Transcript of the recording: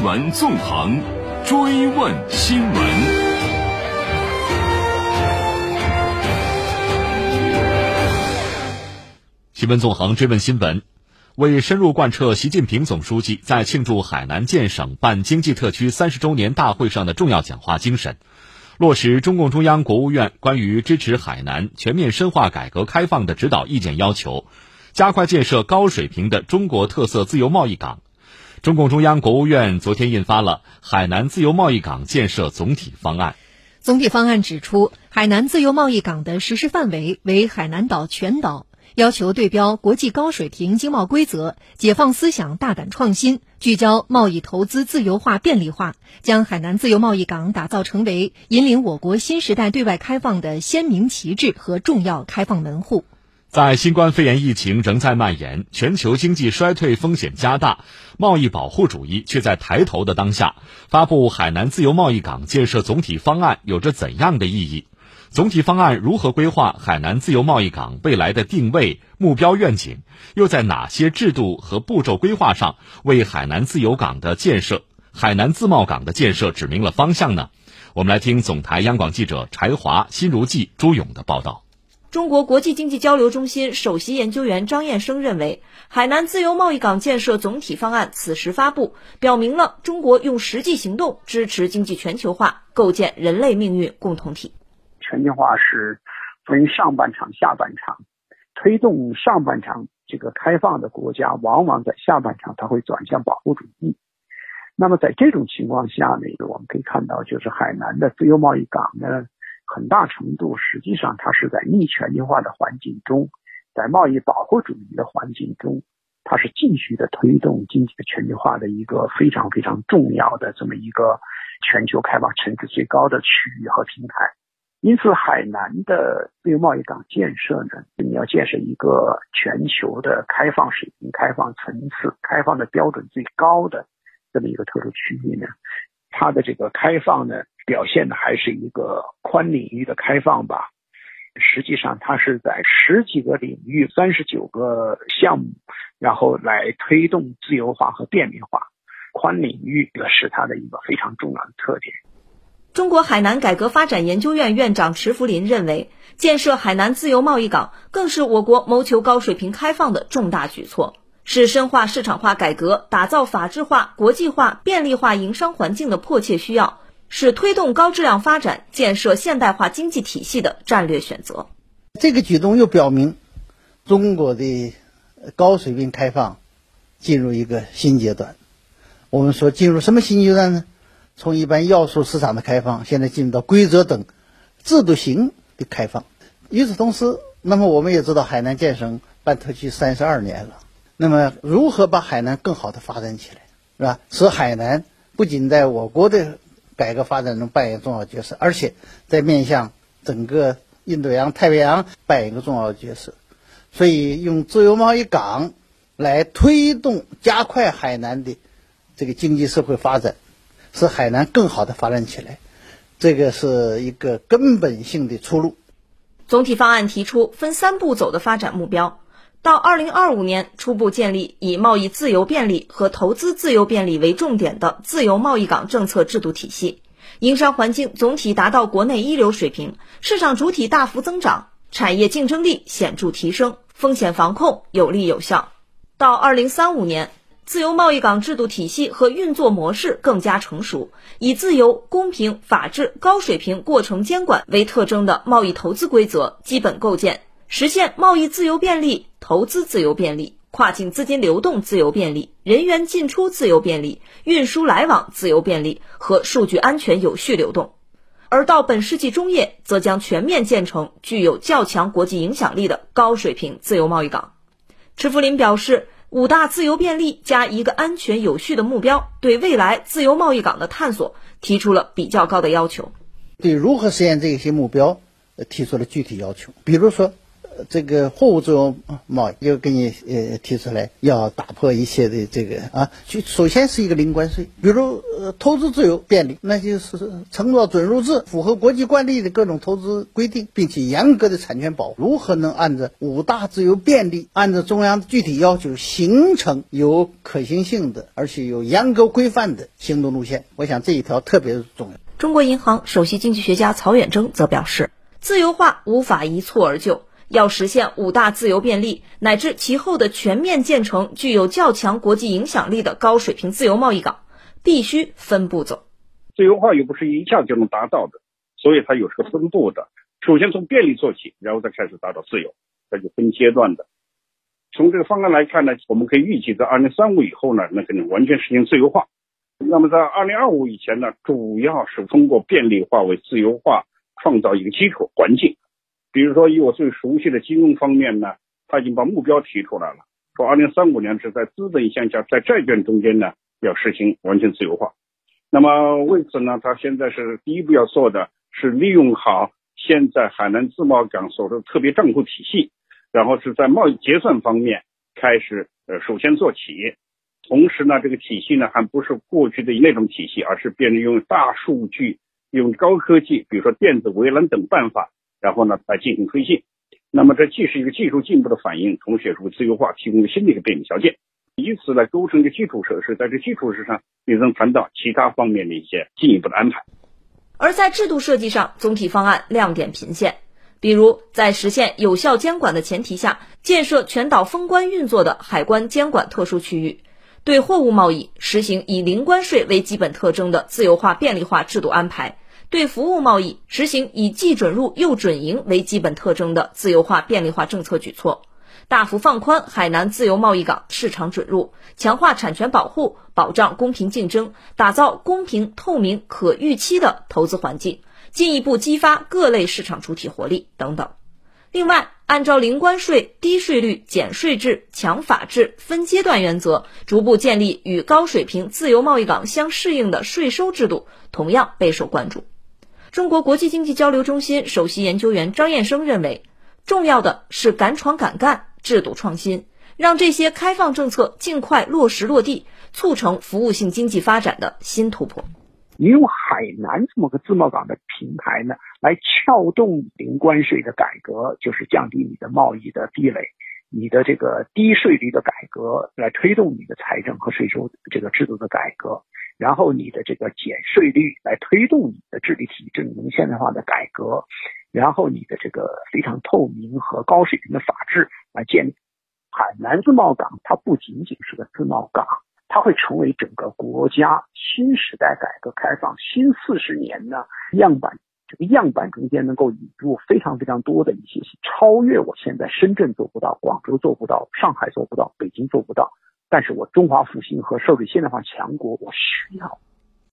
新闻纵横，追问新闻。新闻纵横，追问新闻。为深入贯彻习近平总书记在庆祝海南建省办经济特区三十周年大会上的重要讲话精神，落实中共中央、国务院关于支持海南全面深化改革开放的指导意见要求，加快建设高水平的中国特色自由贸易港。中共中央、国务院昨天印发了《海南自由贸易港建设总体方案》。总体方案指出，海南自由贸易港的实施范围为海南岛全岛，要求对标国际高水平经贸规则，解放思想，大胆创新，聚焦贸易投资自由化便利化，将海南自由贸易港打造成为引领我国新时代对外开放的鲜明旗帜和重要开放门户。在新冠肺炎疫情仍在蔓延、全球经济衰退风险加大、贸易保护主义却在抬头的当下，发布海南自由贸易港建设总体方案有着怎样的意义？总体方案如何规划海南自由贸易港未来的定位、目标、愿景？又在哪些制度和步骤规划上为海南自由港的建设、海南自贸港的建设指明了方向呢？我们来听总台央广记者柴华、辛如记、朱勇的报道。中国国际经济交流中心首席研究员张燕生认为，海南自由贸易港建设总体方案此时发布，表明了中国用实际行动支持经济全球化，构建人类命运共同体。全球化是分上半场、下半场，推动上半场这个开放的国家，往往在下半场它会转向保护主义。那么在这种情况下呢，我们可以看到，就是海南的自由贸易港呢。很大程度，实际上它是在逆全球化的环境中，在贸易保护主义的环境中，它是继续的推动经济的全球化的一个非常非常重要的这么一个全球开放层次最高的区域和平台。因此，海南的自由贸易港建设呢，你要建设一个全球的开放水平、开放层次、开放的标准最高的这么一个特殊区域呢，它的这个开放呢。表现的还是一个宽领域的开放吧，实际上它是在十几个领域、三十九个项目，然后来推动自由化和便利化。宽领域是它的一个非常重要的特点。中国海南改革发展研究院院长池福林认为，建设海南自由贸易港更是我国谋求高水平开放的重大举措，是深化市场化改革、打造法治化、国际化、便利化营商环境的迫切需要。是推动高质量发展、建设现代化经济体系的战略选择。这个举动又表明，中国的高水平开放进入一个新阶段。我们说进入什么新阶段呢？从一般要素市场的开放，现在进入到规则等制度型的开放。与此同时，那么我们也知道，海南建省办特区三十二年了。那么，如何把海南更好的发展起来，是吧？使海南不仅在我国的改革发展中扮演重要角色，而且在面向整个印度洋、太平洋扮演一个重要角色。所以，用自由贸易港来推动、加快海南的这个经济社会发展，使海南更好的发展起来，这个是一个根本性的出路。总体方案提出分三步走的发展目标。到二零二五年，初步建立以贸易自由便利和投资自由便利为重点的自由贸易港政策制度体系，营商环境总体达到国内一流水平，市场主体大幅增长，产业竞争力显著提升，风险防控有力有效。到二零三五年，自由贸易港制度体系和运作模式更加成熟，以自由、公平、法治、高水平过程监管为特征的贸易投资规则基本构建。实现贸易自由便利、投资自由便利、跨境资金流动自由便利、人员进出自由便利、运输来往自由便利和数据安全有序流动。而到本世纪中叶，则将全面建成具有较强国际影响力的高水平自由贸易港。池福林表示，五大自由便利加一个安全有序的目标，对未来自由贸易港的探索提出了比较高的要求。对如何实现这些目标，提出了具体要求，比如说。这个货物自由贸易，又给你呃提出来要打破一切的这个啊，就首先是一个零关税，比如呃投资自由便利，那就是承诺准入制，符合国际惯例的各种投资规定，并且严格的产权保护，如何能按照五大自由便利，按照中央的具体要求，形成有可行性的，而且有严格规范的行动路线？我想这一条特别重要。中国银行首席经济学家曹远征则表示。自由化无法一蹴而就，要实现五大自由便利乃至其后的全面建成具有较强国际影响力的高水平自由贸易港，必须分步走。自由化又不是一下就能达到的，所以它有是个分步的。首先从便利做起，然后再开始达到自由，这就分阶段的。从这个方案来看呢，我们可以预计在二零三五以后呢，那可能完全实现自由化。那么在二零二五以前呢，主要是通过便利化为自由化。创造一个基础环境，比如说以我最熟悉的金融方面呢，他已经把目标提出来了，说二零三五年是在资本项下，在债券中间呢要实行完全自由化。那么为此呢，他现在是第一步要做的是利用好现在海南自贸港所的特别账户体系，然后是在贸易结算方面开始呃首先做起，同时呢这个体系呢还不是过去的那种体系，而是变成用大数据。用高科技，比如说电子围栏等办法，然后呢来进行推进。那么这既是一个技术进步的反应，同时也是为自由化提供了新的一个便利条件，以此来构成一个基础设施。在这基础设施上，也能谈到其他方面的一些进一步的安排。而在制度设计上，总体方案亮点频现，比如在实现有效监管的前提下，建设全岛封关运作的海关监管特殊区域。对货物贸易实行以零关税为基本特征的自由化便利化制度安排；对服务贸易实行以既准入又准营为基本特征的自由化便利化政策举措；大幅放宽海南自由贸易港市场准入，强化产权保护，保障公平竞争，打造公平、透明、可预期的投资环境，进一步激发各类市场主体活力等等。另外，按照零关税、低税率、减税制、强法治、分阶段原则，逐步建立与高水平自由贸易港相适应的税收制度，同样备受关注。中国国际经济交流中心首席研究员张燕生认为，重要的是敢闯敢干、制度创新，让这些开放政策尽快落实落地，促成服务性经济发展的新突破。你用海南这么个自贸港的平台呢，来撬动零关税的改革，就是降低你的贸易的壁垒，你的这个低税率的改革，来推动你的财政和税收这个制度的改革，然后你的这个减税率来推动你的治理体制能现代化的改革，然后你的这个非常透明和高水平的法治来建立海南自贸港，它不仅仅是个自贸港。它会成为整个国家新时代改革开放新四十年呢样板，这个样板中间能够引入非常非常多的一些超越我现在深圳做不到、广州做不到、上海做不到、北京做不到，但是我中华复兴和社会现代化强国我需要。